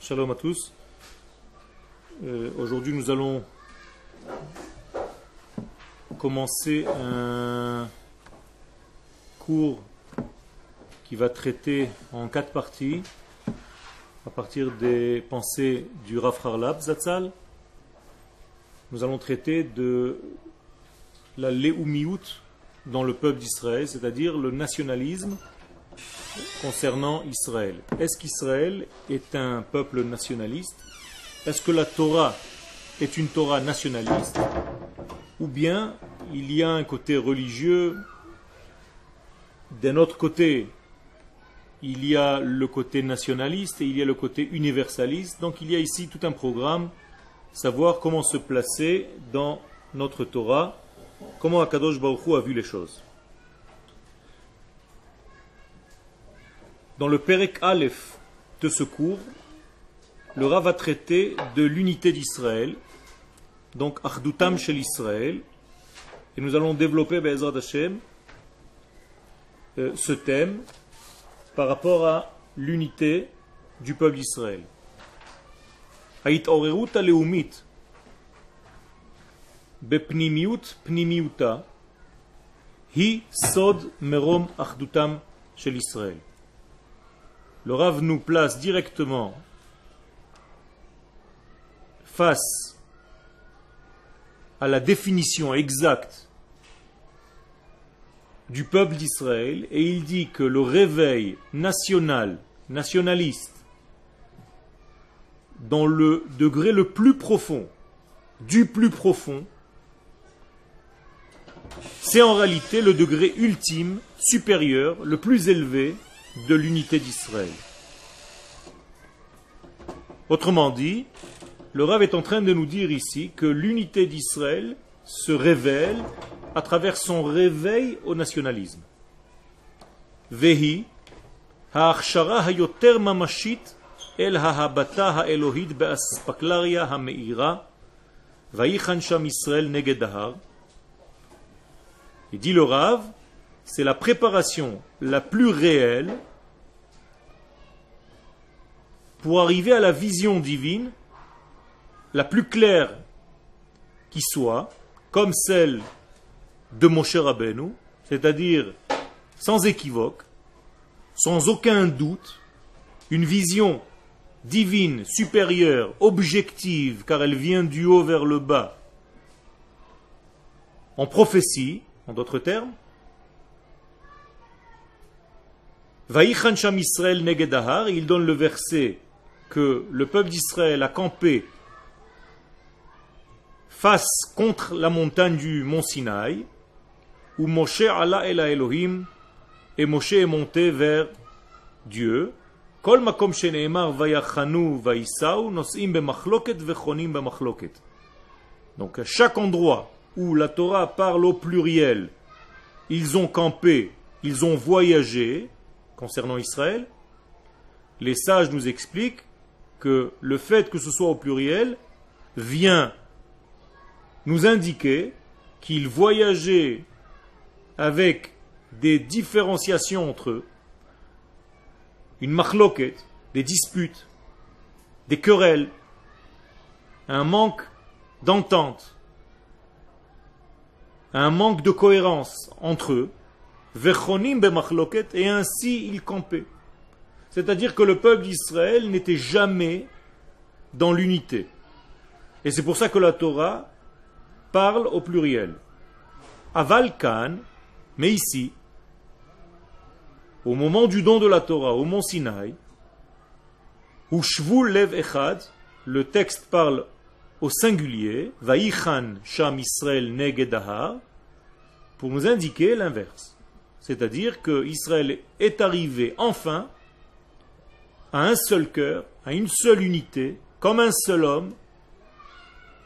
Shalom à tous. Euh, Aujourd'hui, nous allons commencer un cours qui va traiter en quatre parties à partir des pensées du Rav Harlab Zatzal. Nous allons traiter de la Leumiout dans le peuple d'Israël, c'est-à-dire le nationalisme concernant Israël. Est-ce qu'Israël est un peuple nationaliste? Est-ce que la Torah est une Torah nationaliste? Ou bien il y a un côté religieux? D'un autre côté, il y a le côté nationaliste et il y a le côté universaliste. Donc il y a ici tout un programme, savoir comment se placer dans notre Torah, comment Akadosh Baruch a vu les choses. Dans le Perek Aleph de ce cours, le Rav va traiter de l'unité d'Israël, donc Achdutam chez l'Israël, et nous allons développer Hashem euh, ce thème par rapport à l'unité du peuple d'Israël. Haït Orerut Aleumit, Bepnimiut Pnimiuta, Hi Sod Merom Achdutam chez l'Israël. Le Rav nous place directement face à la définition exacte du peuple d'Israël et il dit que le réveil national, nationaliste, dans le degré le plus profond, du plus profond, c'est en réalité le degré ultime, supérieur, le plus élevé de l'unité d'Israël. Autrement dit, le Rav est en train de nous dire ici que l'unité d'Israël se révèle à travers son réveil au nationalisme. Vehi, ha'achshara hayoter mamashit el ha'habata ha'elohit be'aspaklaria ha'meira, vayichan sham Israël negedahar. Il dit le Rav, c'est la préparation la plus réelle pour arriver à la vision divine la plus claire qui soit, comme celle de Moshe Rabbeinu, c'est-à-dire sans équivoque, sans aucun doute, une vision divine, supérieure, objective, car elle vient du haut vers le bas, en prophétie, en d'autres termes, Vaïchan Sham Israël Negedahar, il donne le verset que le peuple d'Israël a campé face contre la montagne du mont Sinaï, où Moshe Allah el Elohim, et Moshe est monté vers Dieu. Donc à chaque endroit où la Torah parle au pluriel, ils ont campé, ils ont voyagé, concernant Israël, les sages nous expliquent que le fait que ce soit au pluriel vient nous indiquer qu'ils voyageaient avec des différenciations entre eux, une machloket, des disputes, des querelles, un manque d'entente, un manque de cohérence entre eux, et ainsi il campait. C'est-à-dire que le peuple d'Israël n'était jamais dans l'unité. Et c'est pour ça que la Torah parle au pluriel. Aval mais ici, au moment du don de la Torah, au mont Sinaï, où Shvul Lev Echad, le texte parle au singulier, Vaïchan Sham Israël Negedahar, pour nous indiquer l'inverse. C'est-à-dire que Israël est arrivé enfin à un seul cœur, à une seule unité, comme un seul homme,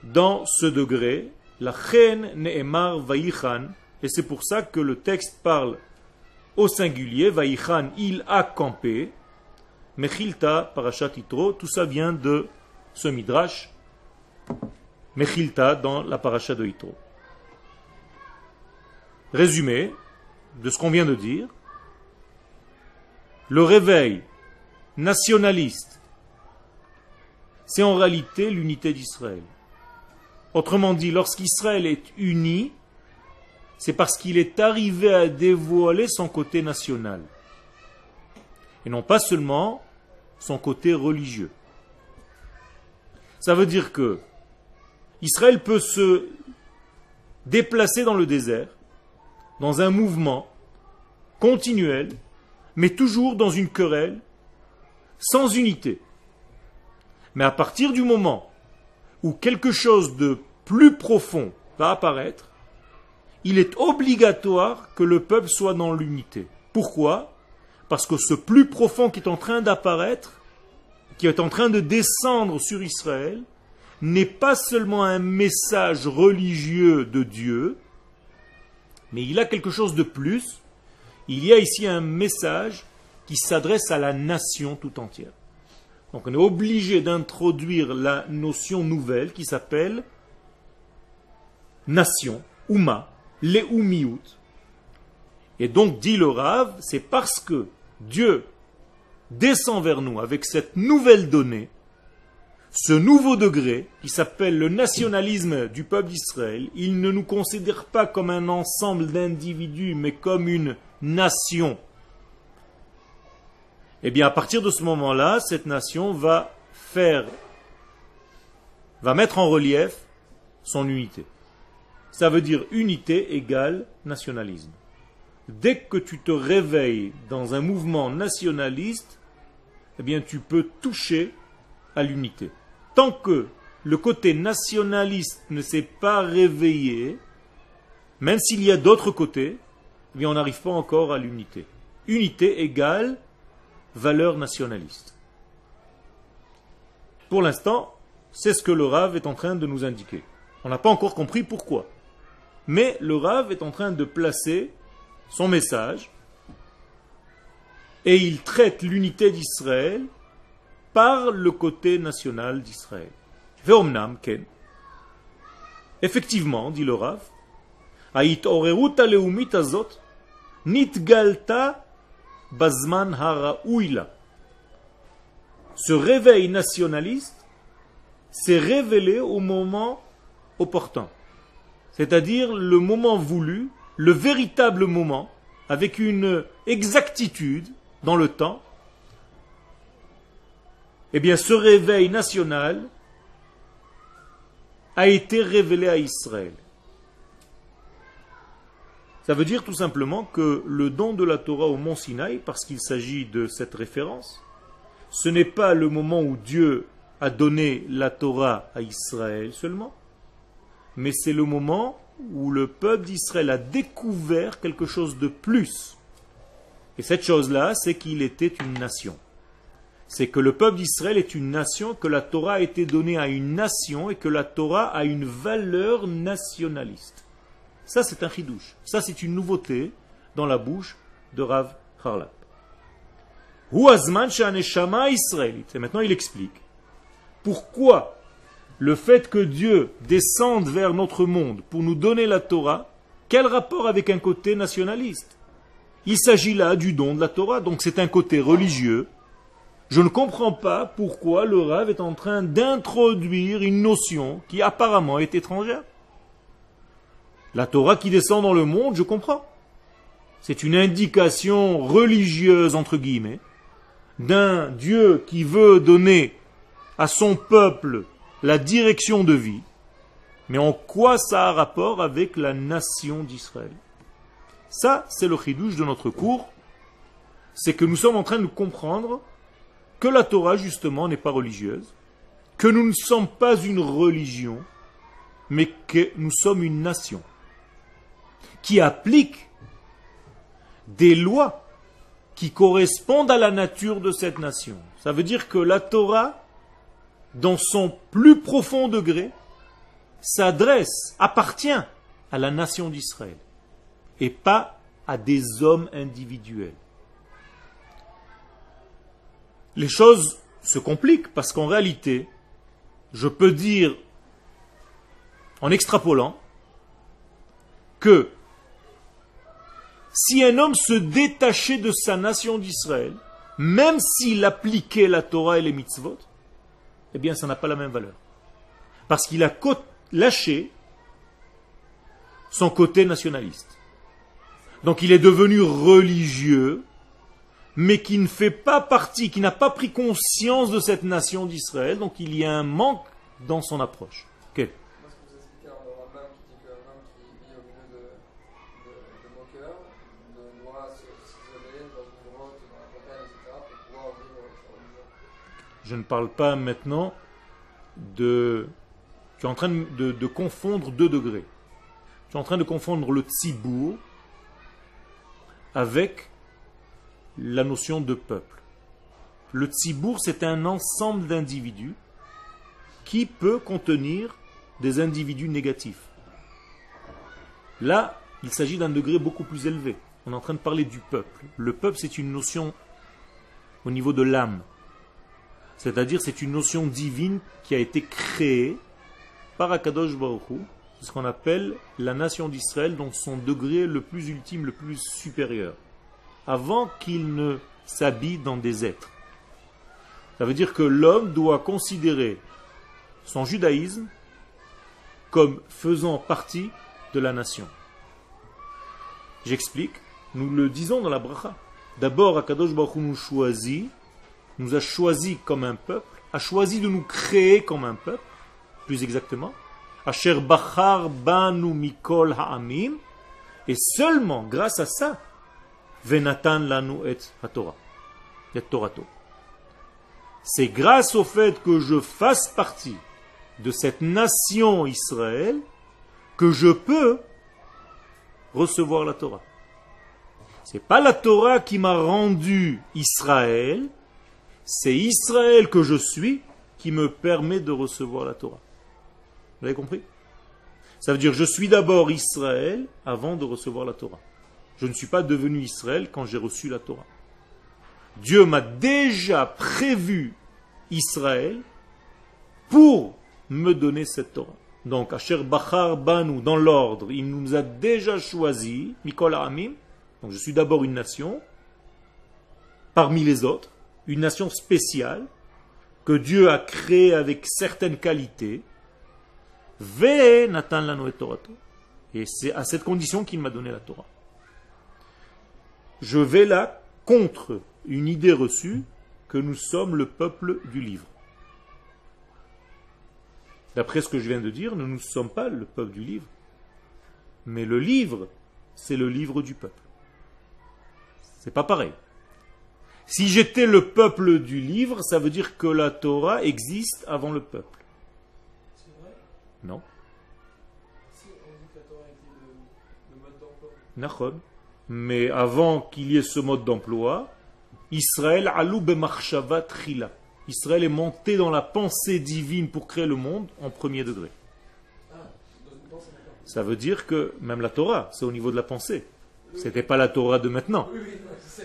dans ce degré, la chen ne'emar vaïchan, et c'est pour ça que le texte parle au singulier, vaïchan, il a campé, mechilta, parashat itro, tout ça vient de ce midrash, mechilta dans la parasha de itro. Résumé, de ce qu'on vient de dire, le réveil nationaliste c'est en réalité l'unité d'Israël. Autrement dit, lorsqu'Israël est uni, c'est parce qu'il est arrivé à dévoiler son côté national. Et non pas seulement son côté religieux. Ça veut dire que Israël peut se déplacer dans le désert, dans un mouvement continuel, mais toujours dans une querelle, sans unité. Mais à partir du moment où quelque chose de plus profond va apparaître, il est obligatoire que le peuple soit dans l'unité. Pourquoi? Parce que ce plus profond qui est en train d'apparaître, qui est en train de descendre sur Israël, n'est pas seulement un message religieux de Dieu, mais il a quelque chose de plus. Il y a ici un message qui s'adresse à la nation tout entière. Donc on est obligé d'introduire la notion nouvelle qui s'appelle nation, Ouma, Leumiout. Et donc, dit le Rav, c'est parce que Dieu descend vers nous avec cette nouvelle donnée, ce nouveau degré qui s'appelle le nationalisme du peuple d'Israël, il ne nous considère pas comme un ensemble d'individus, mais comme une nation. Eh bien, à partir de ce moment-là, cette nation va faire, va mettre en relief son unité. Ça veut dire unité égale nationalisme. Dès que tu te réveilles dans un mouvement nationaliste, eh bien, tu peux toucher à l'unité. Tant que le côté nationaliste ne s'est pas réveillé, même s'il y a d'autres côtés, eh bien, on n'arrive pas encore à l'unité. Unité égale valeur nationaliste. Pour l'instant, c'est ce que le Rav est en train de nous indiquer. On n'a pas encore compris pourquoi. Mais le Rav est en train de placer son message et il traite l'unité d'Israël par le côté national d'Israël. Veomnam ken. Effectivement, dit le Rav, azot nitgalta bazman haraouila. Ce réveil nationaliste s'est révélé au moment opportun. C'est-à-dire le moment voulu, le véritable moment, avec une exactitude dans le temps, eh bien ce réveil national a été révélé à Israël. Ça veut dire tout simplement que le don de la Torah au mont Sinaï, parce qu'il s'agit de cette référence, ce n'est pas le moment où Dieu a donné la Torah à Israël seulement, mais c'est le moment où le peuple d'Israël a découvert quelque chose de plus. Et cette chose-là, c'est qu'il était une nation c'est que le peuple d'Israël est une nation, que la Torah a été donnée à une nation et que la Torah a une valeur nationaliste. Ça, c'est un chidouche. Ça, c'est une nouveauté dans la bouche de Rav Harlap. Et maintenant, il explique pourquoi le fait que Dieu descende vers notre monde pour nous donner la Torah, quel rapport avec un côté nationaliste? Il s'agit là du don de la Torah, donc c'est un côté religieux je ne comprends pas pourquoi le rêve est en train d'introduire une notion qui apparemment est étrangère. La Torah qui descend dans le monde, je comprends. C'est une indication religieuse, entre guillemets, d'un Dieu qui veut donner à son peuple la direction de vie. Mais en quoi ça a rapport avec la nation d'Israël? Ça, c'est le chidouche de notre cours. C'est que nous sommes en train de comprendre que la Torah, justement, n'est pas religieuse, que nous ne sommes pas une religion, mais que nous sommes une nation qui applique des lois qui correspondent à la nature de cette nation. Ça veut dire que la Torah, dans son plus profond degré, s'adresse, appartient à la nation d'Israël et pas à des hommes individuels les choses se compliquent parce qu'en réalité, je peux dire, en extrapolant, que si un homme se détachait de sa nation d'Israël, même s'il appliquait la Torah et les mitzvot, eh bien ça n'a pas la même valeur. Parce qu'il a lâché son côté nationaliste. Donc il est devenu religieux, mais qui ne fait pas partie, qui n'a pas pris conscience de cette nation d'Israël, donc il y a un manque dans son approche. Je ne parle pas maintenant de... Tu es en train de, confondre deux degrés. Tu es en train de confondre le tzibour avec la notion de peuple. Le tzibour, c'est un ensemble d'individus qui peut contenir des individus négatifs. Là, il s'agit d'un degré beaucoup plus élevé. On est en train de parler du peuple. Le peuple, c'est une notion au niveau de l'âme. C'est-à-dire c'est une notion divine qui a été créée par Akadosh Baruch c'est ce qu'on appelle la nation d'Israël dans son degré le plus ultime, le plus supérieur, avant qu'il ne s'habille dans des êtres. Ça veut dire que l'homme doit considérer son judaïsme comme faisant partie de la nation. J'explique, nous le disons dans la bracha. D'abord, Akadosh Baruch nous choisit nous a choisi comme un peuple, a choisi de nous créer comme un peuple, plus exactement. Asher Bachar Banu Mikol Ha'amim, et seulement grâce à ça, Venatan Lanu et HaTorah, et Torato. C'est grâce au fait que je fasse partie de cette nation Israël que je peux recevoir la Torah. C'est pas la Torah qui m'a rendu Israël, c'est Israël que je suis qui me permet de recevoir la Torah. Vous avez compris? Ça veut dire je suis d'abord Israël avant de recevoir la Torah. Je ne suis pas devenu Israël quand j'ai reçu la Torah. Dieu m'a déjà prévu Israël pour me donner cette Torah. Donc, Asher Bachar Banu, dans l'ordre, il nous a déjà choisi, Mikol Amim. Donc, je suis d'abord une nation, parmi les autres une nation spéciale que Dieu a créée avec certaines qualités. Ve Nathan Et c'est à cette condition qu'il m'a donné la Torah. Je vais là contre une idée reçue que nous sommes le peuple du livre. D'après ce que je viens de dire, nous ne sommes pas le peuple du livre. Mais le livre, c'est le livre du peuple. C'est pas pareil. Si j'étais le peuple du livre, ça veut dire que la Torah existe avant le peuple. C'est vrai? Non. Si on dit que la Torah était le, mode d'emploi. Mais avant qu'il y ait ce mode d'emploi, Israël alou trila. Israël est monté dans la pensée divine pour créer le monde en premier degré. Ah, ça veut dire que même la Torah, c'est au niveau de la pensée. Ce n'était pas la Torah de maintenant.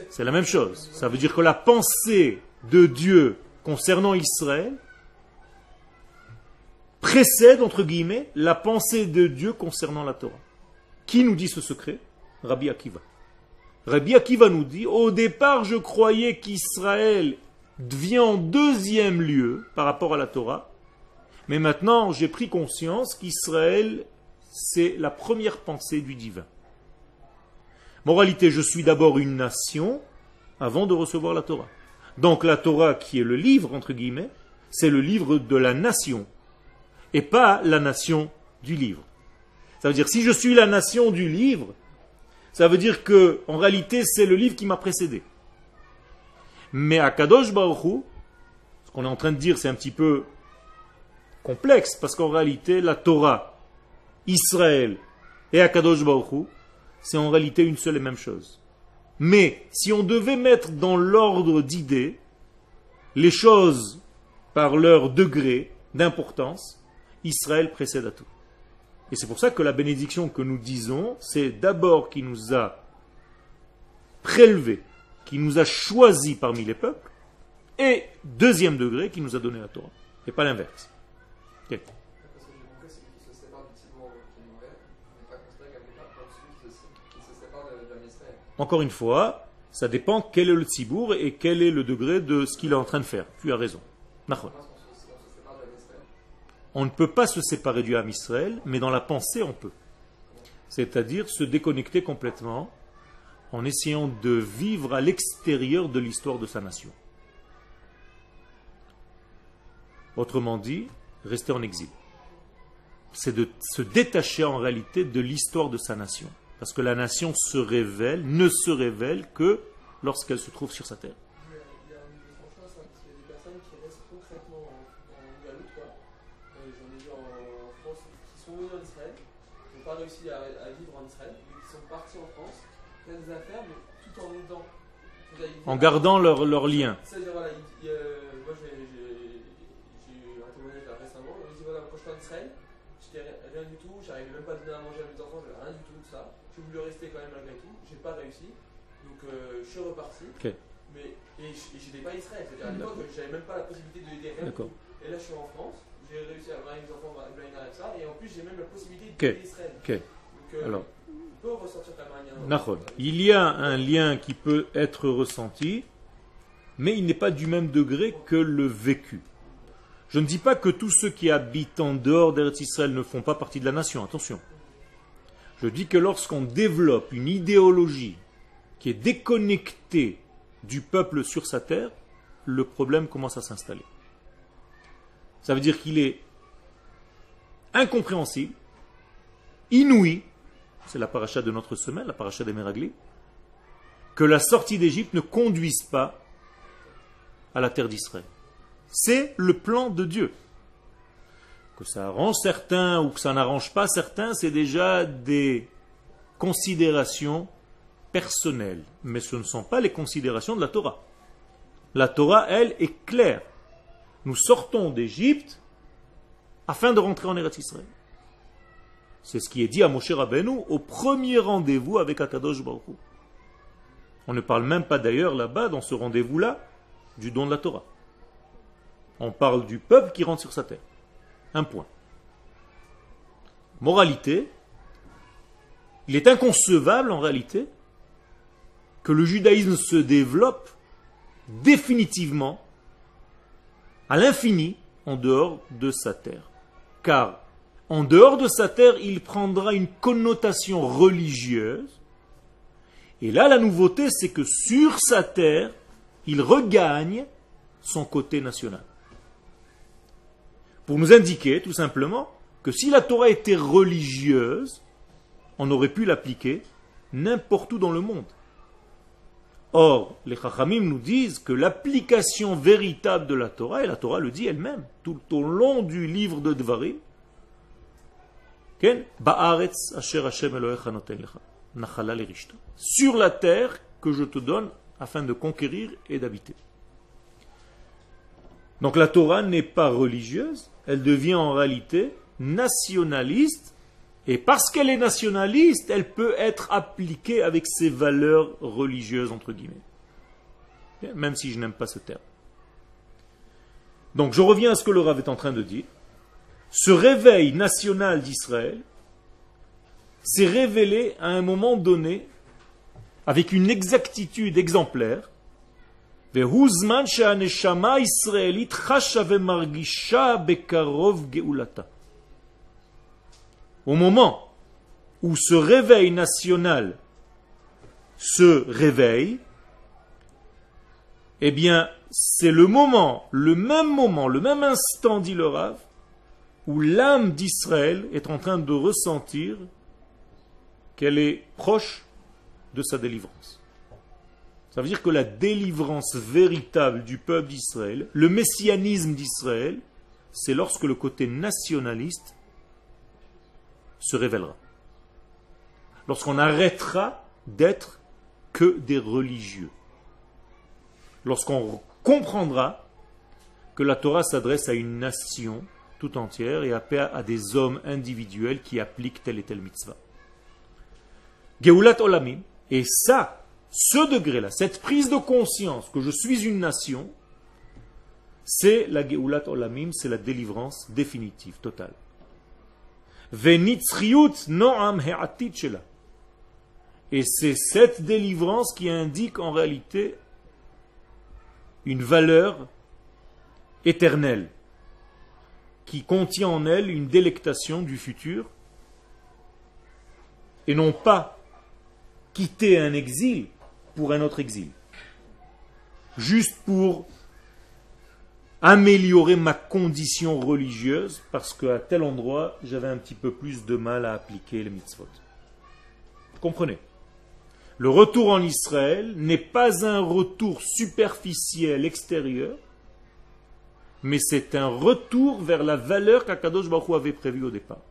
C'est la même chose. Ça veut dire que la pensée de Dieu concernant Israël précède, entre guillemets, la pensée de Dieu concernant la Torah. Qui nous dit ce secret? Rabbi Akiva. Rabbi Akiva nous dit, au départ je croyais qu'Israël devient en deuxième lieu par rapport à la Torah, mais maintenant j'ai pris conscience qu'Israël, c'est la première pensée du divin. Moralité, je suis d'abord une nation avant de recevoir la Torah. Donc la Torah, qui est le livre, entre guillemets, c'est le livre de la nation, et pas la nation du livre. Ça veut dire, si je suis la nation du livre, ça veut dire que, en réalité, c'est le livre qui m'a précédé. Mais à Kadosh Baruch ce qu'on est en train de dire, c'est un petit peu complexe, parce qu'en réalité, la Torah, Israël et Akadosh Baruch c'est en réalité une seule et même chose. Mais si on devait mettre dans l'ordre d'idées les choses par leur degré d'importance, Israël précède à tout. Et c'est pour ça que la bénédiction que nous disons, c'est d'abord qu'il nous a prélevé, qui nous a choisi parmi les peuples, et deuxième degré, qui nous a donné la Torah, et pas l'inverse. Encore une fois, ça dépend quel est le tzibour et quel est le degré de ce qu'il est en train de faire. Tu as raison. On ne peut pas se séparer du Ham Israël, mais dans la pensée, on peut. C'est-à-dire se déconnecter complètement en essayant de vivre à l'extérieur de l'histoire de sa nation. Autrement dit, rester en exil. C'est de se détacher en réalité de l'histoire de sa nation. Parce que la nation se révèle, ne se révèle que lorsqu'elle se trouve sur sa terre. réussi à, à, vivre en Israël, ils sont partis en France, faire des affaires, mais tout en aidant. En gardant leur, leur lien. C'est-à-dire, voilà, il, euh, moi j'ai eu un témoignage là récemment, il dit voilà, quand je suis en Israël, j'étais rien du tout, j'arrivais même pas à donner à manger à mes enfants, j'avais rien du tout de ça. J'ai voulu rester quand même malgré tout, j'ai pas réussi, donc euh, je suis reparti. Okay. Mais, et j'étais pas Israël, c'est-à-dire à l'époque, j'avais même pas la possibilité de aider rien. Et là, je suis en France j'ai réussi à avoir mes enfants avec ça, et en plus j'ai même la possibilité d'aider okay. Israël. Okay. Donc, euh, Alors, peut. Il y a un lien qui peut être ressenti, mais il n'est pas du même degré que le vécu. Je ne dis pas que tous ceux qui habitent en dehors d'Eretz Israël ne font pas partie de la nation, attention. Je dis que lorsqu'on développe une idéologie qui est déconnectée du peuple sur sa terre, le problème commence à s'installer. Ça veut dire qu'il est incompréhensible, inouï, c'est la paracha de notre semaine, la paracha des Meragli, que la sortie d'Égypte ne conduise pas à la terre d'Israël. C'est le plan de Dieu. Que ça arrange certains ou que ça n'arrange pas certains, c'est déjà des considérations personnelles. Mais ce ne sont pas les considérations de la Torah. La Torah, elle, est claire nous sortons d'Égypte afin de rentrer en Eretz Israël. C'est ce qui est dit à Moshe Rabbeinu au premier rendez-vous avec Akadosh Baruch On ne parle même pas d'ailleurs là-bas, dans ce rendez-vous-là, du don de la Torah. On parle du peuple qui rentre sur sa terre. Un point. Moralité, il est inconcevable en réalité que le judaïsme se développe définitivement à l'infini en dehors de sa terre. Car en dehors de sa terre, il prendra une connotation religieuse. Et là, la nouveauté, c'est que sur sa terre, il regagne son côté national. Pour nous indiquer, tout simplement, que si la Torah était religieuse, on aurait pu l'appliquer n'importe où dans le monde. Or, les Chachamim nous disent que l'application véritable de la Torah, et la Torah le dit elle-même, tout au long du livre de Dvarim, sur la terre que je te donne afin de conquérir et d'habiter. Donc la Torah n'est pas religieuse, elle devient en réalité nationaliste et parce qu'elle est nationaliste, elle peut être appliquée avec ses valeurs religieuses, entre guillemets. Même si je n'aime pas ce terme. Donc je reviens à ce que le Rav est en train de dire. Ce réveil national d'Israël s'est révélé à un moment donné avec une exactitude exemplaire. Au moment où ce réveil national se réveille, eh bien, c'est le moment, le même moment, le même instant, dit le Rav, où l'âme d'Israël est en train de ressentir qu'elle est proche de sa délivrance. Ça veut dire que la délivrance véritable du peuple d'Israël, le messianisme d'Israël, c'est lorsque le côté nationaliste se révélera. Lorsqu'on arrêtera d'être que des religieux. Lorsqu'on comprendra que la Torah s'adresse à une nation tout entière et à des hommes individuels qui appliquent telle et telle mitzvah. Geulat Olamim, et ça, ce degré-là, cette prise de conscience que je suis une nation, c'est la Geulat Olamim, c'est la délivrance définitive, totale. Et c'est cette délivrance qui indique en réalité une valeur éternelle. qui contient en elle une délectation du futur et non pas quitter un exil pour un autre exil. Juste pour améliorer ma condition religieuse parce qu'à tel endroit, j'avais un petit peu plus de mal à appliquer les mitzvot. Comprenez? Le retour en Israël n'est pas un retour superficiel extérieur, mais c'est un retour vers la valeur qu'Akadosh Baruch avait prévue au départ.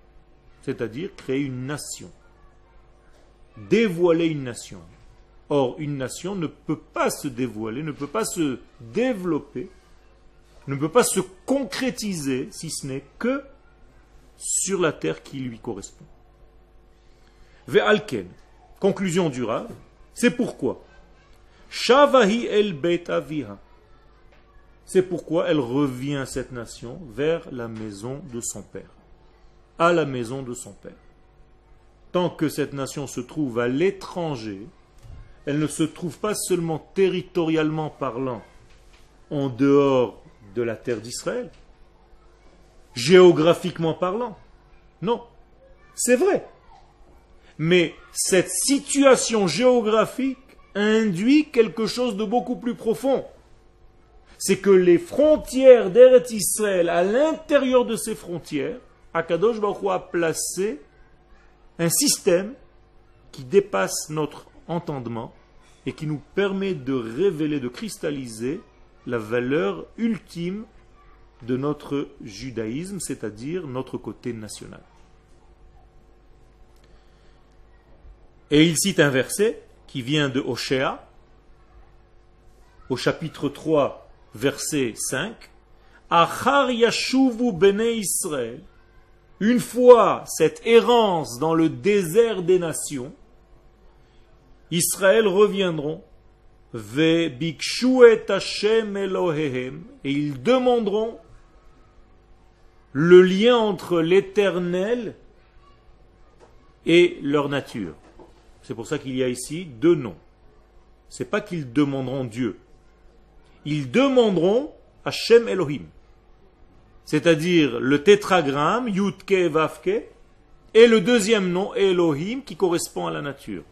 C'est-à-dire créer une nation. Dévoiler une nation. Or, une nation ne peut pas se dévoiler, ne peut pas se développer ne peut pas se concrétiser si ce n'est que sur la terre qui lui correspond. Ve'alken, conclusion du Rav, c'est pourquoi. Shavahi el bet C'est pourquoi elle revient, cette nation, vers la maison de son père. À la maison de son père. Tant que cette nation se trouve à l'étranger, elle ne se trouve pas seulement territorialement parlant en dehors de la terre d'Israël. Géographiquement parlant. Non. C'est vrai. Mais cette situation géographique induit quelque chose de beaucoup plus profond. C'est que les frontières d'Eretz Israël, à l'intérieur de ces frontières, Akadosh Baruch a placé un système qui dépasse notre entendement et qui nous permet de révéler, de cristalliser la valeur ultime de notre judaïsme, c'est-à-dire notre côté national. Et il cite un verset qui vient de Oshéa, au chapitre 3, verset 5. Achar yashuvu Israël. Une fois cette errance dans le désert des nations, Israël reviendront et ils demanderont le lien entre l'éternel et leur nature. C'est pour ça qu'il y a ici deux noms. C'est pas qu'ils demanderont Dieu. Ils demanderont Hashem Elohim. C'est-à-dire le tétragramme, Yutke Vavke, et le deuxième nom, Elohim, qui correspond à la nature.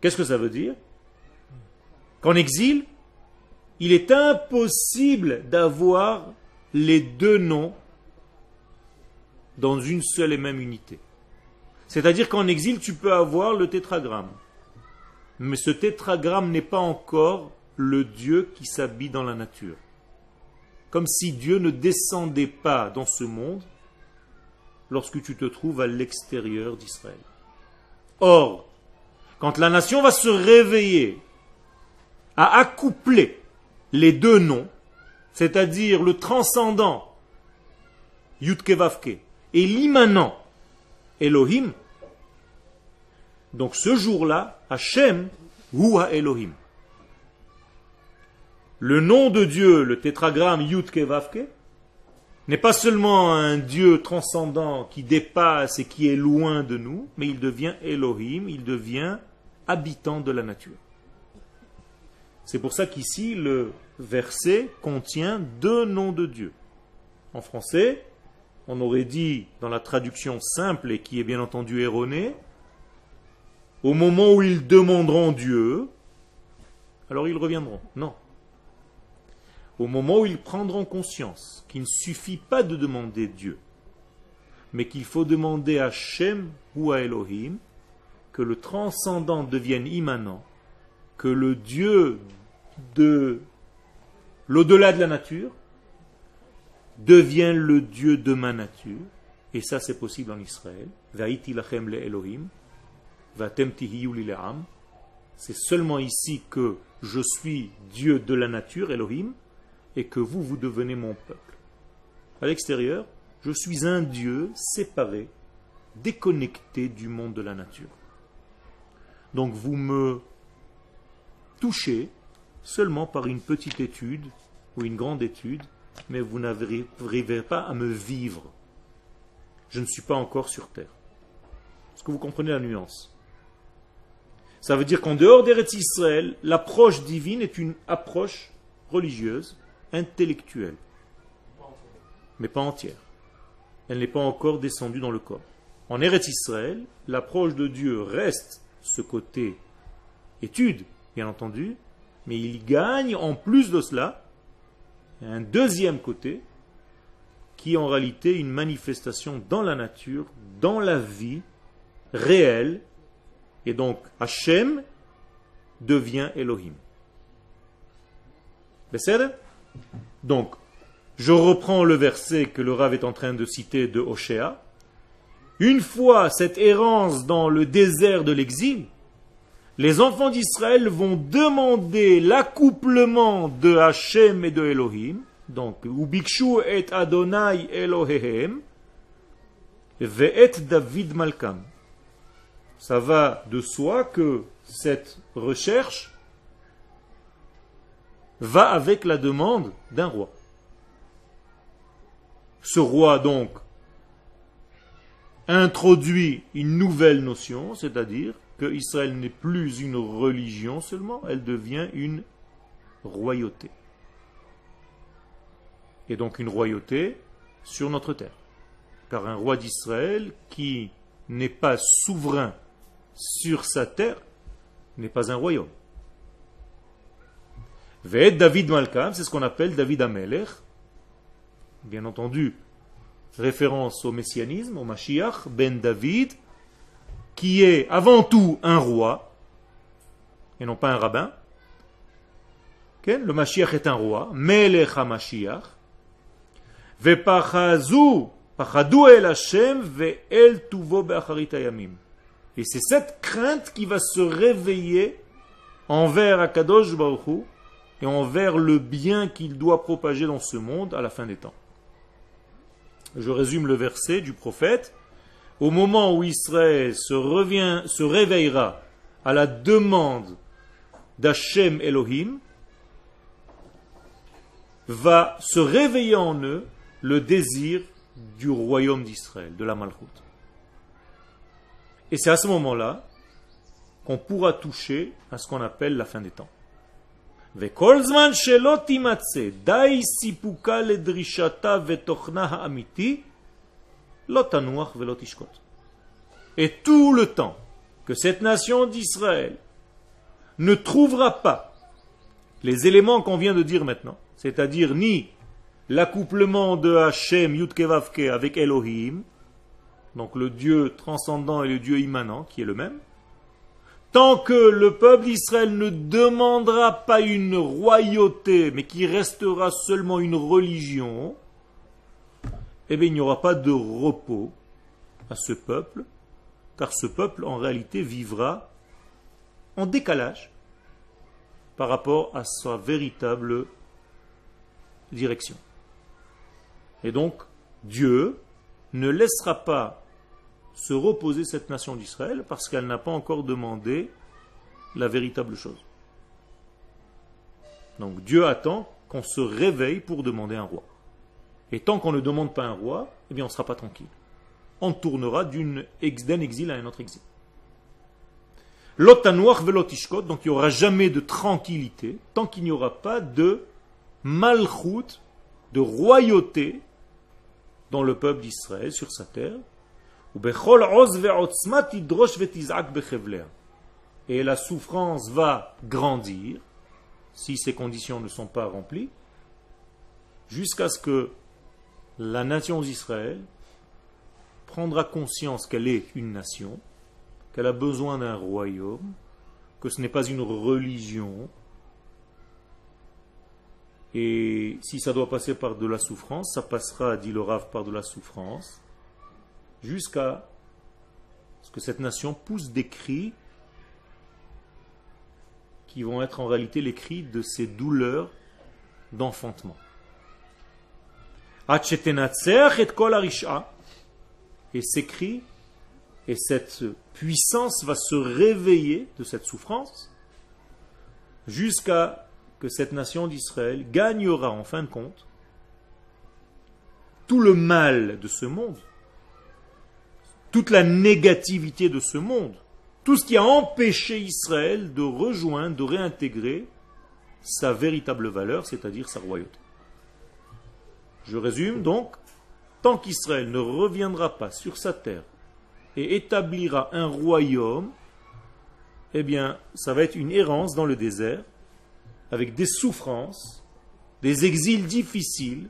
Qu'est-ce que ça veut dire Qu'en exil, il est impossible d'avoir les deux noms dans une seule et même unité. C'est-à-dire qu'en exil, tu peux avoir le tétragramme. Mais ce tétragramme n'est pas encore le Dieu qui s'habille dans la nature. Comme si Dieu ne descendait pas dans ce monde lorsque tu te trouves à l'extérieur d'Israël. Or, quand la nation va se réveiller à accoupler les deux noms, c'est-à-dire le transcendant, Yudkevavke, et l'immanent, Elohim, donc ce jour-là, Hachem, ou Elohim. Le nom de Dieu, le tétragramme Yudkevavke, n'est pas seulement un Dieu transcendant qui dépasse et qui est loin de nous, mais il devient Elohim, il devient habitant de la nature. C'est pour ça qu'ici, le verset contient deux noms de Dieu. En français, on aurait dit, dans la traduction simple et qui est bien entendu erronée, au moment où ils demanderont Dieu, alors ils reviendront. Non. Au moment où ils prendront conscience qu'il ne suffit pas de demander Dieu, mais qu'il faut demander à Shem ou à Elohim, que le transcendant devienne immanent, que le Dieu de l'au-delà de la nature devienne le Dieu de ma nature, et ça c'est possible en Israël. C'est seulement ici que je suis Dieu de la nature, Elohim, et que vous, vous devenez mon peuple. À l'extérieur, je suis un Dieu séparé, déconnecté du monde de la nature. Donc vous me touchez seulement par une petite étude ou une grande étude, mais vous n'arriverez pas à me vivre. Je ne suis pas encore sur terre. Est-ce que vous comprenez la nuance? Ça veut dire qu'en dehors d'Eretz Israël, l'approche divine est une approche religieuse, intellectuelle. mais pas entière. Elle n'est pas encore descendue dans le corps. En Eretz Israël, l'approche de Dieu reste ce côté étude, bien entendu, mais il gagne en plus de cela un deuxième côté qui est en réalité une manifestation dans la nature, dans la vie réelle, et donc Hachem devient Elohim. Donc, je reprends le verset que le Rav est en train de citer de Oshéa. Une fois cette errance dans le désert de l'exil, les enfants d'Israël vont demander l'accouplement de Hachem et de Elohim, donc Ubikshu et Adonai Elohehem, Ve'et David Malkam. Ça va de soi que cette recherche va avec la demande d'un roi. Ce roi donc introduit une nouvelle notion, c'est-à-dire que Israël n'est plus une religion seulement, elle devient une royauté. Et donc une royauté sur notre terre. Car un roi d'Israël qui n'est pas souverain sur sa terre n'est pas un royaume. David Malkam, c'est ce qu'on appelle David Amelech. Bien entendu, référence au messianisme, au Mashiach, Ben David, qui est avant tout un roi, et non pas un rabbin. Le Mashiach est un roi, Melech HaMashiach. Et c'est cette crainte qui va se réveiller envers Akadosh Baruch et envers le bien qu'il doit propager dans ce monde à la fin des temps. Je résume le verset du prophète. Au moment où Israël se, réveillera à la demande d'Hachem Elohim, va se réveiller en eux le désir du royaume d'Israël, de la Malchoute. Et c'est à ce moment-là qu'on pourra toucher à ce qu'on appelle la fin des temps. Et tout le temps que cette nation d'Israël ne trouvera pas les éléments qu'on vient de dire maintenant, c'est-à-dire ni l'accouplement de Hachem Yudkevavke avec Elohim, donc le Dieu transcendant et le Dieu immanent, qui est le même, Tant que le peuple d'Israël ne demandera pas une royauté, mais qui restera seulement une religion, eh bien il n'y aura pas de repos à ce peuple, car ce peuple en réalité vivra en décalage par rapport à sa véritable direction. Et donc, Dieu ne laissera pas se reposer cette nation d'Israël parce qu'elle n'a pas encore demandé la véritable chose. Donc Dieu attend qu'on se réveille pour demander un roi. Et tant qu'on ne demande pas un roi, eh bien on ne sera pas tranquille. On tournera d'un exil à un autre exil. L'otanoir velotishkot, donc il n'y aura jamais de tranquillité tant qu'il n'y aura pas de malchoute, de royauté dans le peuple d'Israël sur sa terre, et la souffrance va grandir si ces conditions ne sont pas remplies, jusqu'à ce que la nation d'Israël prendra conscience qu'elle est une nation, qu'elle a besoin d'un royaume, que ce n'est pas une religion, et si ça doit passer par de la souffrance, ça passera, dit le Rav, par de la souffrance, jusqu'à ce que cette nation pousse des cris qui vont être en réalité les cris de ces douleurs d'enfantement. Et ces cris et cette puissance va se réveiller de cette souffrance jusqu'à que cette nation d'Israël gagnera en fin de compte tout le mal de ce monde toute la négativité de ce monde, tout ce qui a empêché Israël de rejoindre, de réintégrer sa véritable valeur, c'est-à-dire sa royauté. Je résume donc, tant qu'Israël ne reviendra pas sur sa terre et établira un royaume, eh bien, ça va être une errance dans le désert, avec des souffrances, des exils difficiles,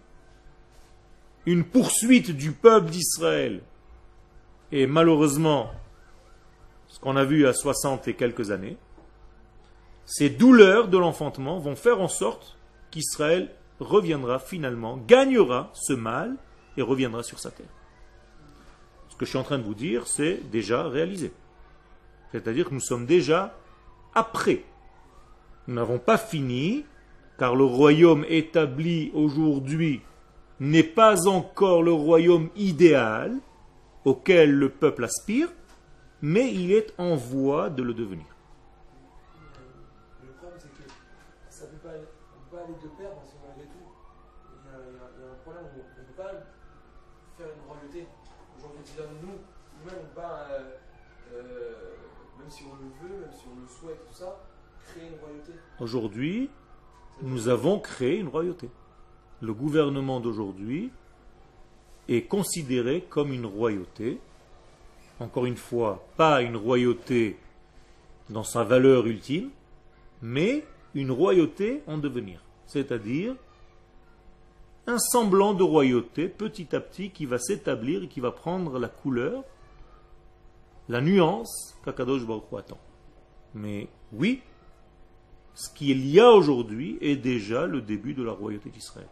une poursuite du peuple d'Israël, et malheureusement, ce qu'on a vu à 60 et quelques années, ces douleurs de l'enfantement vont faire en sorte qu'Israël reviendra finalement, gagnera ce mal et reviendra sur sa terre. Ce que je suis en train de vous dire, c'est déjà réalisé. C'est-à-dire que nous sommes déjà après. Nous n'avons pas fini, car le royaume établi aujourd'hui n'est pas encore le royaume idéal auquel le peuple aspire, mais il est en voie de le devenir. Le problème, c'est que ça peut pas, on peut pas aller de pair parce que malgré tout, il y, a, il y a- il y a un problème, on ne peut pas faire une royauté. Aujourd'hui, nous, nous-mêmes, on pas, euh, euh, même si on le veut, même si on le souhaite, tout ça, créer une royauté. Aujourd'hui, nous avons créé une royauté. Le gouvernement d'aujourd'hui est considéré comme une royauté. Encore une fois, pas une royauté dans sa valeur ultime, mais une royauté en devenir. C'est-à-dire un semblant de royauté petit à petit qui va s'établir et qui va prendre la couleur, la nuance qu'Akadosh Baruch attend. Mais oui, ce qu'il y a aujourd'hui est déjà le début de la royauté d'Israël.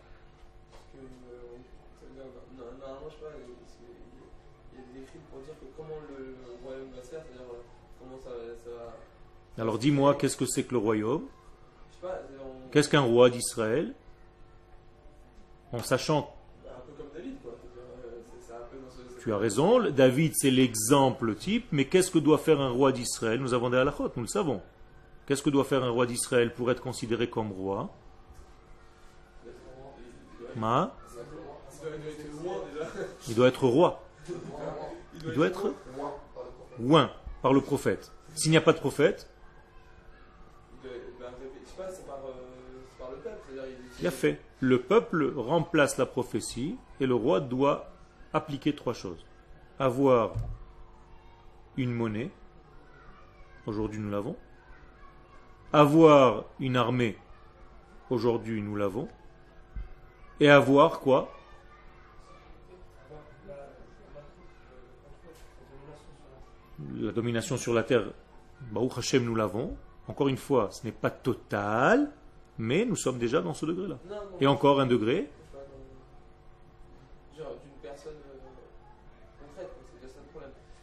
Parce que, euh, ça veut dire, no- no- normalement, je sais pas, il c'est- il y a des écrits pour dire que comment le royaume va se faire, c'est-à-dire euh, comment ça, ça va. Alors dis-moi, qu'est-ce que c'est que le royaume Qu'est-ce qu'un roi d'Israël En sachant, bah, un peu comme David, quoi. Euh, c'est- c'est un peu dans ce- tu as raison, David c'est l'exemple type, mais qu'est-ce que doit faire un roi d'Israël Nous avons des halakhot, nous le savons. Qu'est-ce que doit faire un roi d'Israël pour être considéré comme roi Ma Il doit être loin déjà. Il doit être roi. Il doit être oint par le prophète. S'il n'y a pas de prophète, Il doit- bah, je sais pas, c'est par, euh, c'est par le peuple. C'est-à-dire, il, a fait. Le peuple remplace la prophétie et le roi doit appliquer trois choses. Avoir une monnaie, aujourd'hui nous l'avons. Avoir une armée, aujourd'hui nous l'avons. Et avoir quoi? La domination sur la terre, Baruch Hashem nous l'avons. Encore une fois, ce n'est pas total, mais nous sommes déjà dans ce degré-là. Et encore un degré,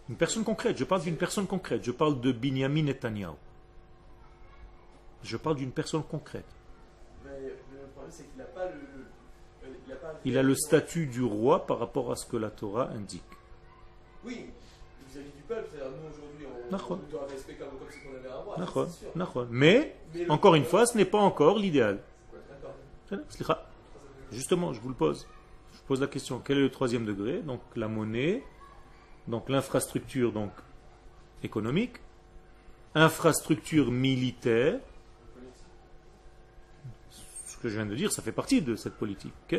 une personne concrète. Je parle d'une personne concrète. Je parle de Binyamin Netanyahu. Je parle d'une personne concrète. Il, a Il a le statut du roi par rapport à ce que la Torah indique. Oui, vis-à-vis du peuple, c'est-à-dire nous aujourd'hui, Mais, encore une fois, ce n'est pas encore l'idéal. Justement, je vous le pose. Je pose la question. Quel est le troisième degré? Donc la monnaie, donc l'infrastructure donc économique, infrastructure militaire. Ce que je viens de dire, ça fait partie de cette politique.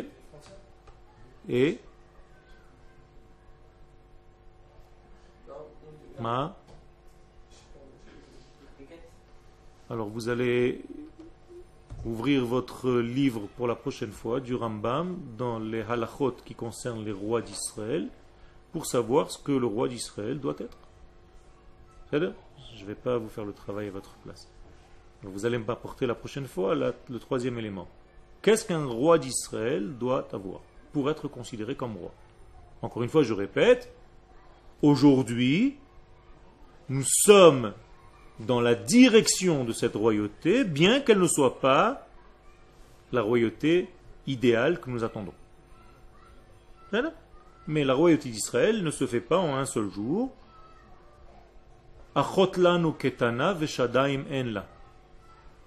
Et ma. Alors vous allez ouvrir votre livre pour la prochaine fois du Rambam dans les halachot qui concernent les rois d'Israël pour savoir ce que le roi d'Israël doit être. Je ne vais pas vous faire le travail à votre place. Vous allez m'apporter la prochaine fois le troisième élément. Qu'est-ce qu'un roi d'Israël doit avoir pour être considéré comme roi? Encore une fois, je répète, aujourd'hui, nous sommes dans la direction de cette royauté, bien qu'elle ne soit pas la royauté idéale que nous attendons. Mais la royauté d'Israël ne se fait pas en un seul jour.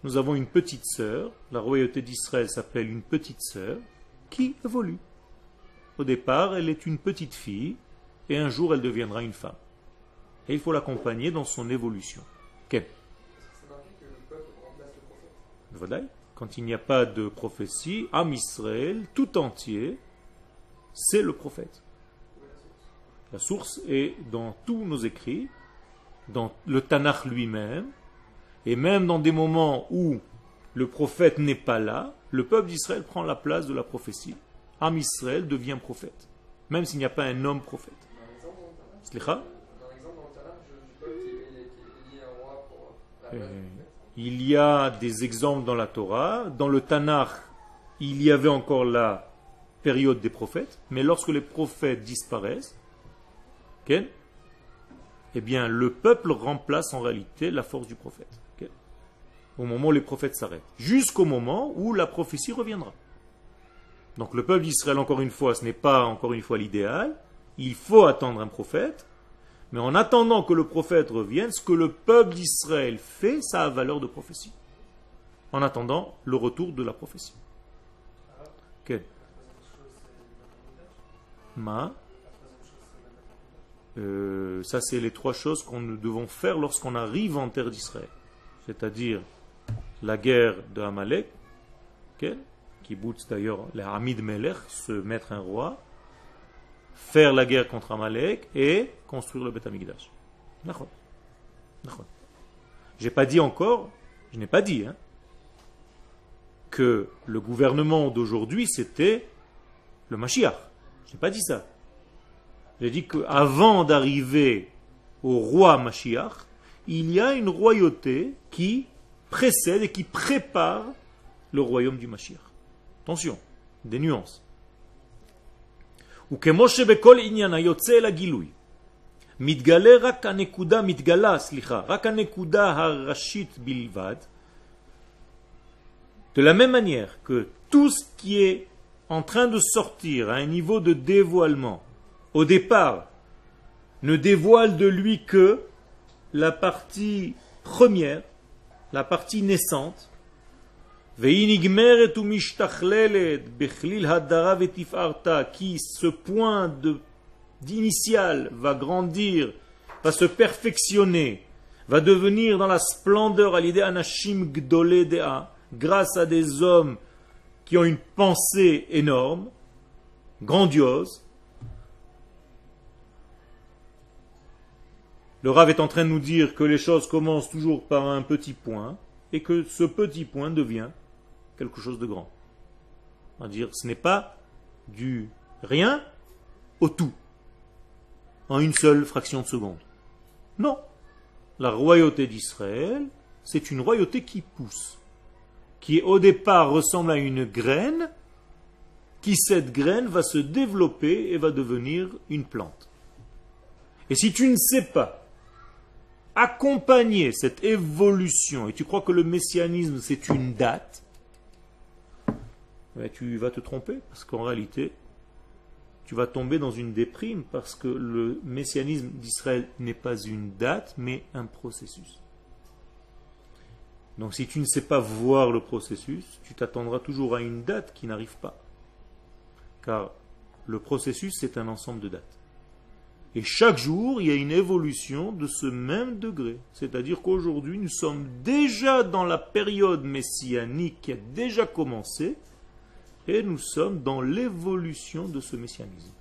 Nous avons une petite sœur, la royauté d'Israël s'appelle une petite sœur, qui évolue. Au départ, elle est une petite fille, et un jour elle deviendra une femme. Et il faut l'accompagner dans son évolution. Quel. Voilà. Quand il n'y a pas de prophétie, Am Israël tout entier, c'est le prophète. La source est dans tous nos écrits, dans le Tanakh lui-même, et même dans des moments où le prophète n'est pas là, le peuple d'Israël prend la place de la prophétie. Am Israël devient prophète, même s'il n'y a pas un homme prophète. Un exemple dans le Tanakh Slicha Un exemple dans le Tanakh, je- du peuple qui est qui est élit un roi pour la Euh, reine. Il y a des exemples dans la Torah. Dans le Tanakh, il y avait encore la période des prophètes, mais lorsque les prophètes disparaissent, ok, eh bien, le peuple remplace en réalité la force du prophète. au moment où les prophètes s'arrêtent. Jusqu'au moment où la prophétie reviendra. Donc le peuple d'Israël, encore une fois, ce n'est pas encore une fois l'idéal. Il faut attendre un prophète. Mais en attendant que le prophète revienne, ce que le peuple d'Israël fait, ça a valeur de prophétie. En attendant le retour de la prophétie. Ok. Ma. Euh, ça, c'est les trois choses qu'on nous devons faire lorsqu'on arrive en terre d'Israël. C'est-à-dire la guerre de Amalek, qui boute d'ailleurs les Hamid Melech, se mettre un roi, faire la guerre contre Amalek et construire le Beth Amikdash. J'ai pas dit encore, je n'ai pas dit, hein, que le gouvernement d'aujourd'hui c'était le Mashiach. Je n'ai pas dit ça. J'ai dit qu'avant d'arriver au roi Mashiach, il y a une royauté qui précède et qui prépare le royaume du Mashiach. Attention, des nuances וכמו שבכל עניין היוצא אל הגילוי, מתגלה רק הנקודה, מתגלה, סליחה, רק הנקודה הראשית בלבד, de la même manière que tout ce qui est en train de sortir à un niveau de dévoilement, au départ, ne dévoile de lui que la partie première, la partie naissante, והיא ומשתכללת בכליל הדרה ותפארתה, qui ce point de- d'initial va grandir, va se perfectionner, va devenir dans la splendeur à l'idée anashim gdolé dea, grâce à des hommes qui ont une pensée énorme, grandiose. Le Rav est en train de nous dire que les choses commencent toujours par un petit point et que ce petit point devient quelque chose de grand. On va dire, ce n'est pas du rien au tout, en une seule fraction de seconde. Non. La royauté d'Israël, c'est une royauté qui pousse, qui au départ ressemble à une graine, qui cette graine va se développer et va devenir une plante. Et si tu ne sais pas accompagner cette évolution et tu crois que le messianisme c'est une date, tu vas te tromper parce qu'en réalité, tu vas tomber dans une déprime parce que le messianisme d'Israël n'est pas une date mais un processus. Donc si tu ne sais pas voir le processus, tu t'attendras toujours à une date qui n'arrive pas. Car le processus c'est un ensemble de dates. Et chaque jour, il y a une évolution de ce même degré. C'est-à-dire qu'aujourd'hui, nous sommes déjà dans la période messianique qui a déjà commencé, et nous sommes dans l'évolution de ce messianisme.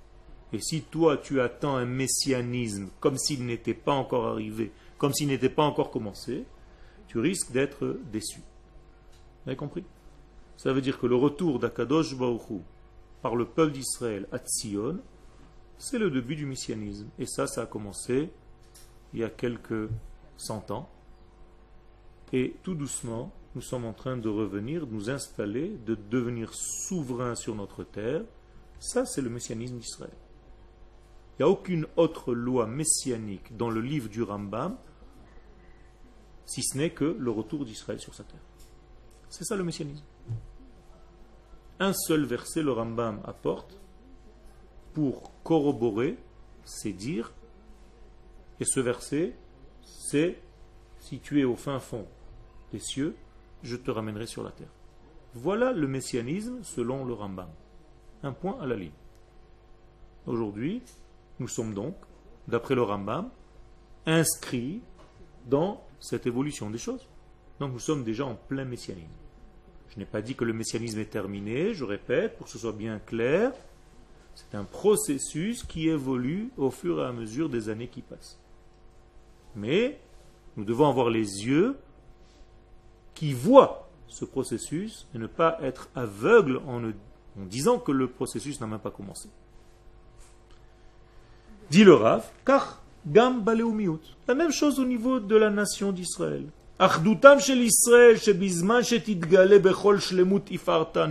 Et si toi, tu attends un messianisme comme s'il n'était pas encore arrivé, comme s'il n'était pas encore commencé, tu risques d'être déçu. Vous avez compris? Ça veut dire que le retour d'Akadosh Baruch Hu par le peuple d'Israël à Tzion, c'est le début du messianisme. Et ça, ça a commencé il y a quelques cent ans. Et tout doucement, nous sommes en train de revenir, de nous installer, de devenir souverains sur notre terre. Ça, c'est le messianisme d'Israël. Il n'y a aucune autre loi messianique dans le livre du Rambam, si ce n'est que le retour d'Israël sur sa terre. C'est ça le messianisme. Un seul verset, le Rambam apporte pour corroborer ces dires. Et ce verset, c'est si tu es au fin fond des cieux, je te ramènerai sur la terre. Voilà le messianisme selon le Rambam. Un point à la ligne. Aujourd'hui, nous sommes donc, d'après le Rambam, inscrits dans cette évolution des choses. Donc nous sommes déjà en plein messianisme. Je n'ai pas dit que le messianisme est terminé, je répète, pour que ce soit bien clair, C'est un processus qui évolue au fur et à mesure des années qui passent. Mais nous devons avoir les yeux qui voient ce processus et ne pas être aveugles en, en disant que le processus n'a même pas commencé. Dit le Rav, car Gam La même chose au niveau de la nation d'Israël. Ne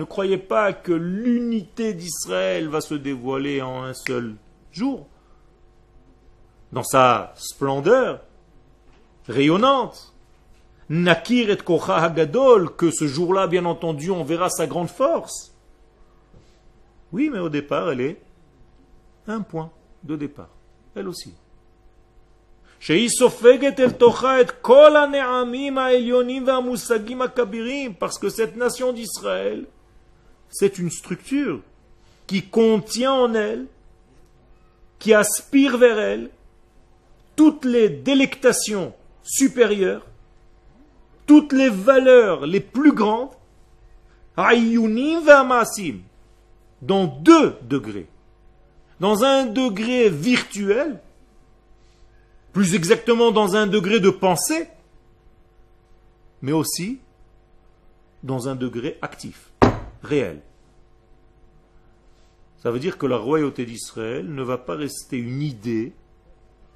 croyez pas que l'unité d'Israël va se dévoiler en un seul jour. Dans sa splendeur rayonnante. Nakir et Kocha Hagadol, que ce jour-là, bien entendu, on verra sa grande force. Oui, mais au départ, elle est un point de départ. Elle aussi. Parce que cette nation d'Israël, c'est une structure qui contient en elle, qui aspire vers elle, toutes les délectations supérieures, toutes les valeurs les plus grandes, dans deux degrés. Dans un degré virtuel, plus exactement dans un degré de pensée, mais aussi dans un degré actif, réel. Ça veut dire que la royauté d'Israël ne va pas rester une idée,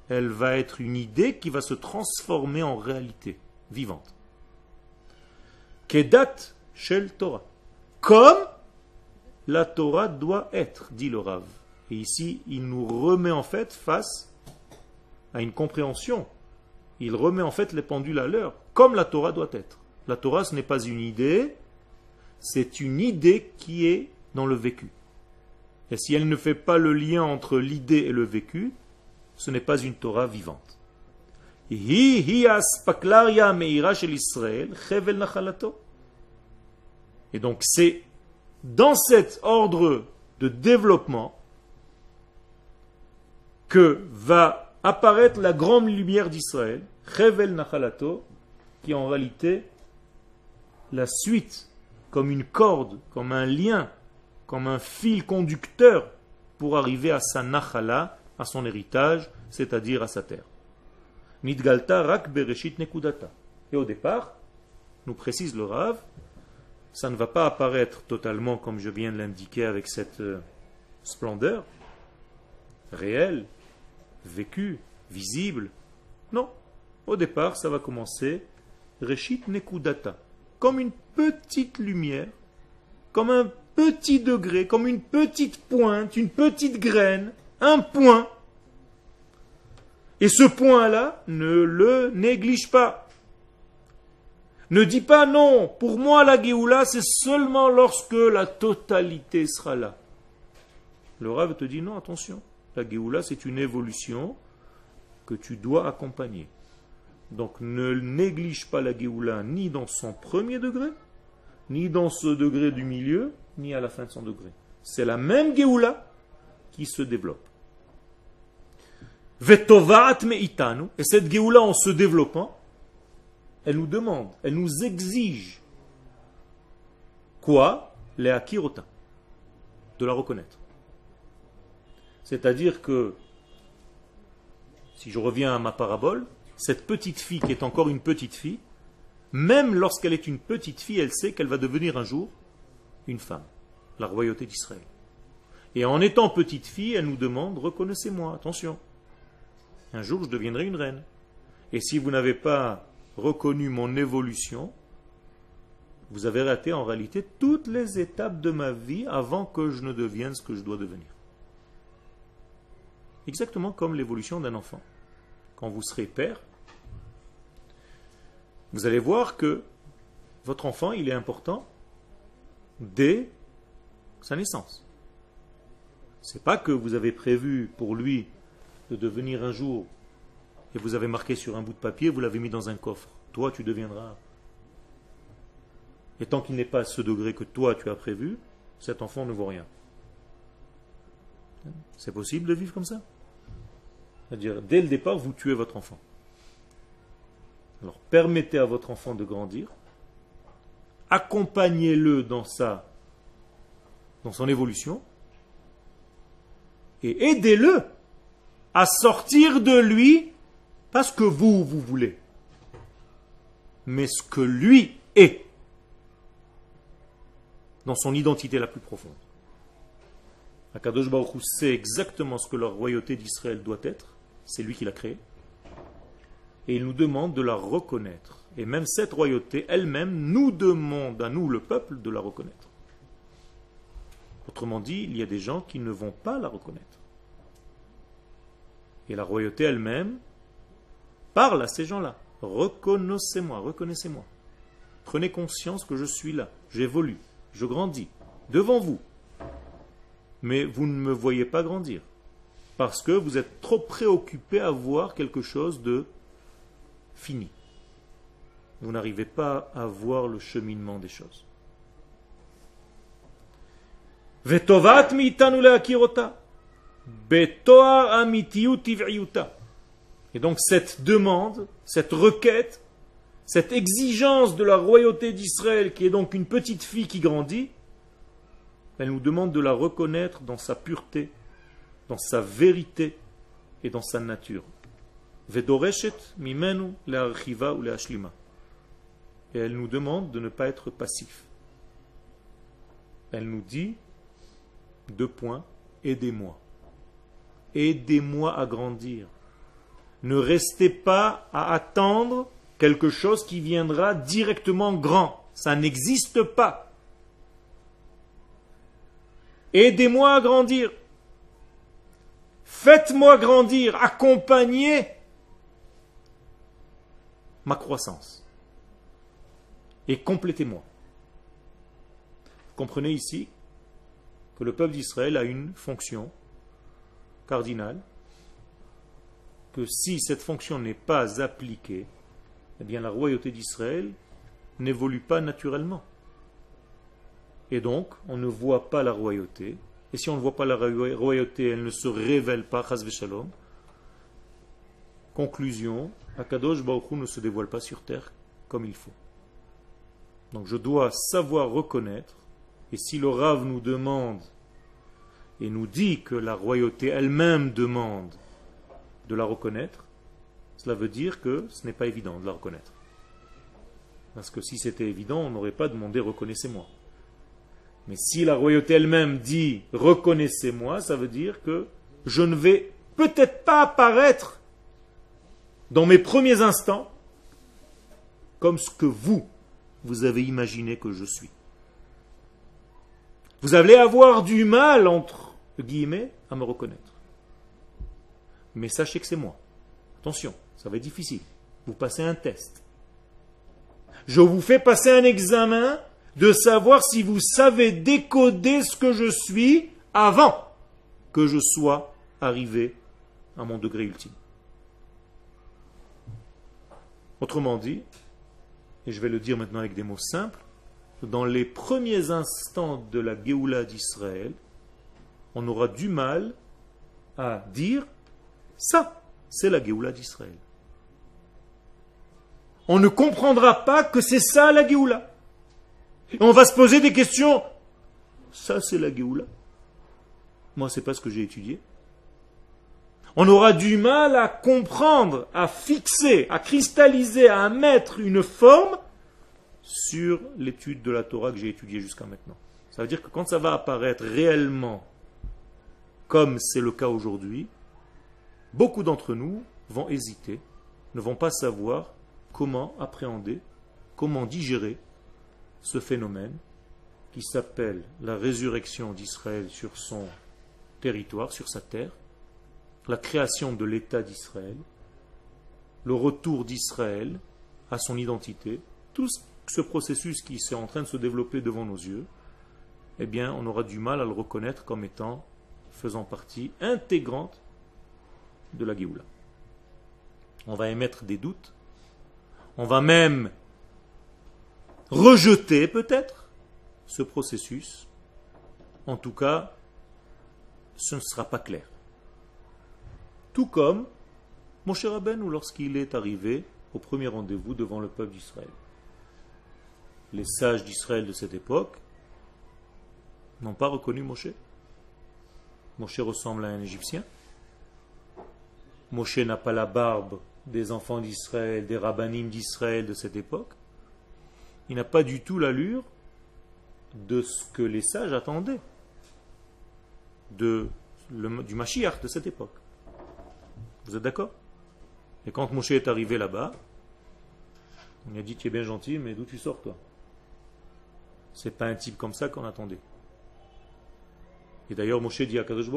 elle va être une idée qui va se transformer en réalité vivante. Kedat shel Torah. Comme la Torah doit être, dit le Rav. Et ici, il nous remet en fait face à une compréhension. Il remet en fait les pendules à l'heure, comme la Torah doit être. La Torah, ce n'est pas une idée, c'est une idée qui est dans le vécu. Et si elle ne fait pas le lien entre l'idée et le vécu, ce n'est pas une Torah vivante. Et donc c'est dans cet ordre de développement que va apparaître la grande lumière d'Israël, Chevel Nachalato, qui est en réalité la suite, comme une corde, comme un lien, comme un fil conducteur pour arriver à sa Nachala, à son héritage, c'est-à-dire à sa terre. Nidgalta rak bereshit nekudata. Et au départ, nous précise le Rav, ça ne va pas apparaître totalement comme je viens de l'indiquer avec cette euh, splendeur réelle, vécu, visible. Non. Au départ, ça va commencer Reshit Nekudata. Comme une petite lumière, comme un petit degré, comme une petite pointe, une petite graine, un point. Et ce point-là, ne le néglige pas. Ne dis pas non, pour moi la Géoula, c'est seulement lorsque la totalité sera là. Le Rav te dit non, attention. La Géoula, c'est une évolution que tu dois accompagner. Donc ne néglige pas la Géoula ni dans son premier degré, ni dans ce degré du milieu, ni à la fin de son degré. C'est la même Géoula qui se développe. Et cette Géoula, en se développant, elle nous demande, elle nous exige quoi? Les akirota, de la reconnaître. C'est-à-dire que, si je reviens à ma parabole, cette petite fille qui est encore une petite fille, même lorsqu'elle est une petite fille, elle sait qu'elle va devenir un jour une femme, la royauté d'Israël. Et en étant petite fille, elle nous demande, reconnaissez-moi, attention, un jour je deviendrai une reine. Et si vous n'avez pas reconnu mon évolution, vous avez raté en réalité toutes les étapes de ma vie avant que je ne devienne ce que je dois devenir. Exactement comme l'évolution d'un enfant. Quand vous serez père, vous allez voir que votre enfant, il est important dès sa naissance. C'est pas que vous avez prévu pour lui de devenir un jour et vous avez marqué sur un bout de papier, vous l'avez mis dans un coffre. Toi, tu deviendras. Et tant qu'il n'est pas à ce degré que toi, tu as prévu, cet enfant ne vaut rien. C'est possible de vivre comme ça? C'est-à-dire, dès le départ, vous tuez votre enfant. Alors, permettez à votre enfant de grandir, accompagnez-le dans sa, dans son évolution, et aidez-le à sortir de lui, pas ce que vous, vous voulez, mais ce que lui est, dans son identité la plus profonde. Akadosh Baruch sait exactement ce que la royauté d'Israël doit être, c'est lui qui l'a créée, et il nous demande de la reconnaître. Et même cette royauté elle-même nous demande à nous, le peuple, de la reconnaître. Autrement dit, il y a des gens qui ne vont pas la reconnaître. Et la royauté elle-même parle à ces gens-là. Reconnaissez-moi, reconnaissez-moi. Prenez conscience que je suis là, j'évolue, je grandis, devant vous. Mais vous ne me voyez pas grandir. Parce que vous êtes trop préoccupé à voir quelque chose de fini. Vous n'arrivez pas à voir le cheminement des choses. Et donc cette demande, cette requête, cette exigence de la royauté d'Israël, qui est donc une petite fille qui grandit, elle nous demande de la reconnaître dans sa pureté, dans sa vérité et dans sa nature. Vedoreshet mimenu ou Et elle nous demande de ne pas être passif. Elle nous dit, deux points, aidez-moi. Aidez-moi à grandir. Ne restez pas à attendre quelque chose qui viendra directement grand. Ça n'existe pas. Aidez-moi à grandir. Faites-moi grandir. Accompagnez ma croissance. Et complétez-moi. Comprenez ici que le peuple d'Israël a une fonction cardinale que si cette fonction n'est pas appliquée, eh bien la royauté d'Israël n'évolue pas naturellement. Et donc, on ne voit pas la royauté. Et si on ne voit pas la royauté, elle ne se révèle pas, shalom. Conclusion, Akadosh Baruch ne se dévoile pas sur terre comme il faut. Donc je dois savoir reconnaître, et si le Rav nous demande et nous dit que la royauté elle-même demande de la reconnaître, cela veut dire que ce n'est pas évident de la reconnaître. Parce que si c'était évident, on n'aurait pas demandé reconnaissez-moi. Mais si la royauté elle-même dit reconnaissez-moi, ça veut dire que je ne vais peut-être pas apparaître dans mes premiers instants comme ce que vous, vous avez imaginé que je suis. Vous allez avoir du mal, entre guillemets, à me reconnaître mais sachez que c'est moi. Attention, ça va être difficile. Vous passez un test. Je vous fais passer un examen de savoir si vous savez décoder ce que je suis avant que je sois arrivé à mon degré ultime. Autrement dit, et je vais le dire maintenant avec des mots simples, dans les premiers instants de la Géoula d'Israël, on aura du mal à dire ça, c'est la Géoula d'Israël. On ne comprendra pas que c'est ça la Géoula. on va se poser des questions. Ça, c'est la Géoula. Moi, c'est pas ce que j'ai étudié. On aura du mal à comprendre, à fixer, à cristalliser, à mettre une forme sur l'étude de la Torah que j'ai étudiée jusqu'à maintenant. Ça veut dire que quand ça va apparaître réellement, comme c'est le cas aujourd'hui, Beaucoup d'entre nous vont hésiter, ne vont pas savoir comment appréhender, comment digérer ce phénomène qui s'appelle la résurrection d'Israël sur son territoire, sur sa terre, la création de l'État d'Israël, le retour d'Israël à son identité, tout ce processus qui est en train de se développer devant nos yeux, eh bien, on aura du mal à le reconnaître comme étant faisant partie intégrante de la Géoula. On va émettre des doutes. On va même rejeter peut-être ce processus. En tout cas, ce ne sera pas clair. Tout comme Moshe ou lorsqu'il est arrivé au premier rendez-vous devant le peuple d'Israël. Les sages d'Israël de cette époque n'ont pas reconnu Moshe. Moshe ressemble à un Égyptien. Moshe n'a pas la barbe des enfants d'Israël, des rabbinim d'Israël de cette époque. Il n'a pas du tout l'allure de ce que les sages attendaient du Mashiach de cette époque. Vous êtes d'accord? Et quand Moshe est arrivé là-bas, on lui a dit Tu es bien gentil, mais d'où tu sors toi C'est pas un type comme ça qu'on attendait. Et d'ailleurs, Moshe dit à Kadosh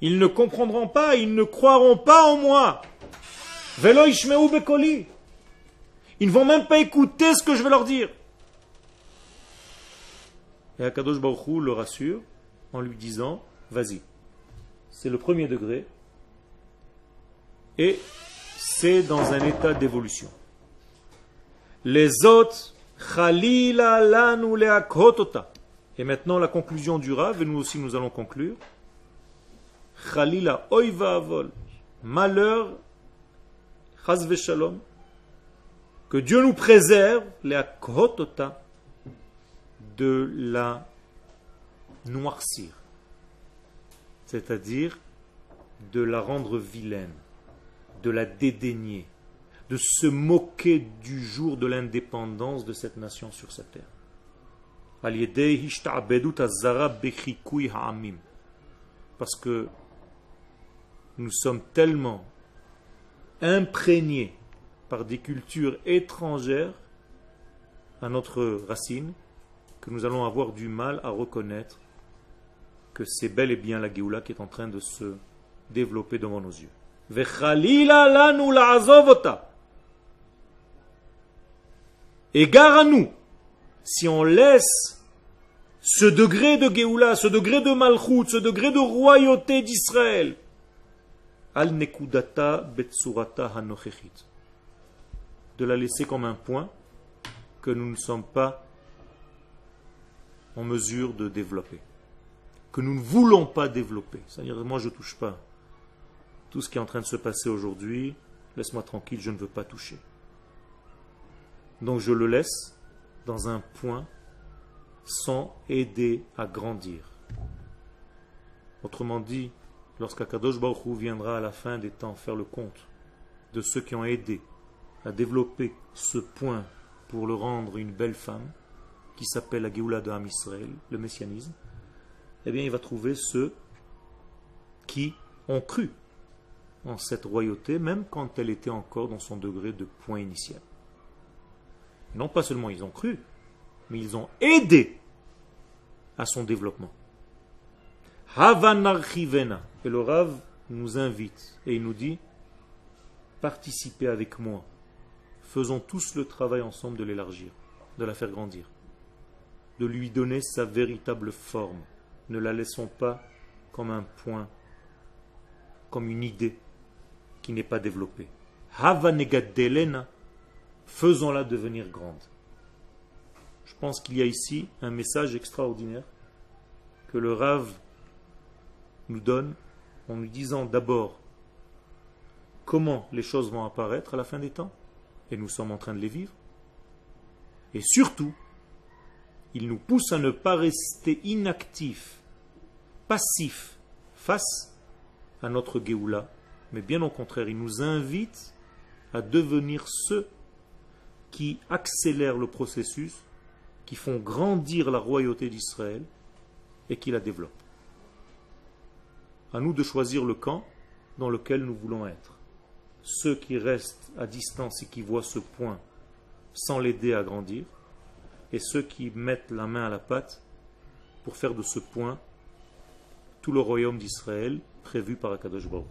Ils ne comprendront pas, ils ne croiront pas en moi. Velo bekoli. Ils ne vont même pas écouter ce que je vais leur dire. Et Akadosh Baruch le rassure en lui disant Vas-y. C'est le premier degré. Et c'est dans un état d'évolution. Les autres, Khalila lanu. Et maintenant la conclusion du Rav, et nous aussi nous allons conclure. Khalila oiva avol. Malheur, chaz shalom. Que Dieu nous préserve, leakhotota, de la noircir. C'est-à-dire de la rendre vilaine, de la dédaigner, de se moquer du jour de l'indépendance de cette nation sur sa terre. Parce que nous sommes tellement imprégnés par des cultures étrangères à notre racine que nous allons avoir du mal à reconnaître que c'est bel et bien la Géoula qui est en train de se développer devant nos yeux. Et gare à nous, si on laisse ce degré de Géoula, ce degré de Malchut, ce degré de royauté d'Israël, al nekudata betsurata de la laisser comme un point que nous ne sommes pas en mesure de développer, que nous ne voulons pas développer. C'est-à-dire, moi je ne touche pas. Tout ce qui est en train de se passer aujourd'hui, laisse-moi tranquille, je ne veux pas toucher. Donc je le laisse dans un point sans aider à grandir. Autrement dit, lorsqu'Akadosh Baruch viendra à la fin des temps faire le compte de ceux qui ont aidé à développer ce point pour le rendre une belle femme, qui s'appelle la de Ham Israël, le messianisme, eh bien il va trouver ceux qui ont cru en cette royauté, même quand elle était encore dans son degré de point initial. Non pas seulement ils ont cru, mais ils ont aidé à son développement. Havanarchivena. Et le Rav nous invite et il nous dit participez avec moi. Faisons tous le travail ensemble de l'élargir, de la faire grandir de lui donner sa véritable forme. Ne la laissons pas comme un point, comme une idée qui n'est pas développée. Havanegadelena, faisons-la devenir grande. Je pense qu'il y a ici un message extraordinaire que le Rav nous donne en nous disant d'abord comment les choses vont apparaître à la fin des temps, et nous sommes en train de les vivre, et surtout il nous pousse à ne pas rester inactifs, passifs face à notre Géoula, mais bien au contraire, il nous invite à devenir ceux qui accélèrent le processus, qui font grandir la royauté d'Israël et qui la développent. À nous de choisir le camp dans lequel nous voulons être. Ceux qui restent à distance et qui voient ce point sans l'aider à grandir, et ceux qui mettent la main à la pâte pour faire de ce point tout le royaume d'Israël prévu par Akadosh Baruch.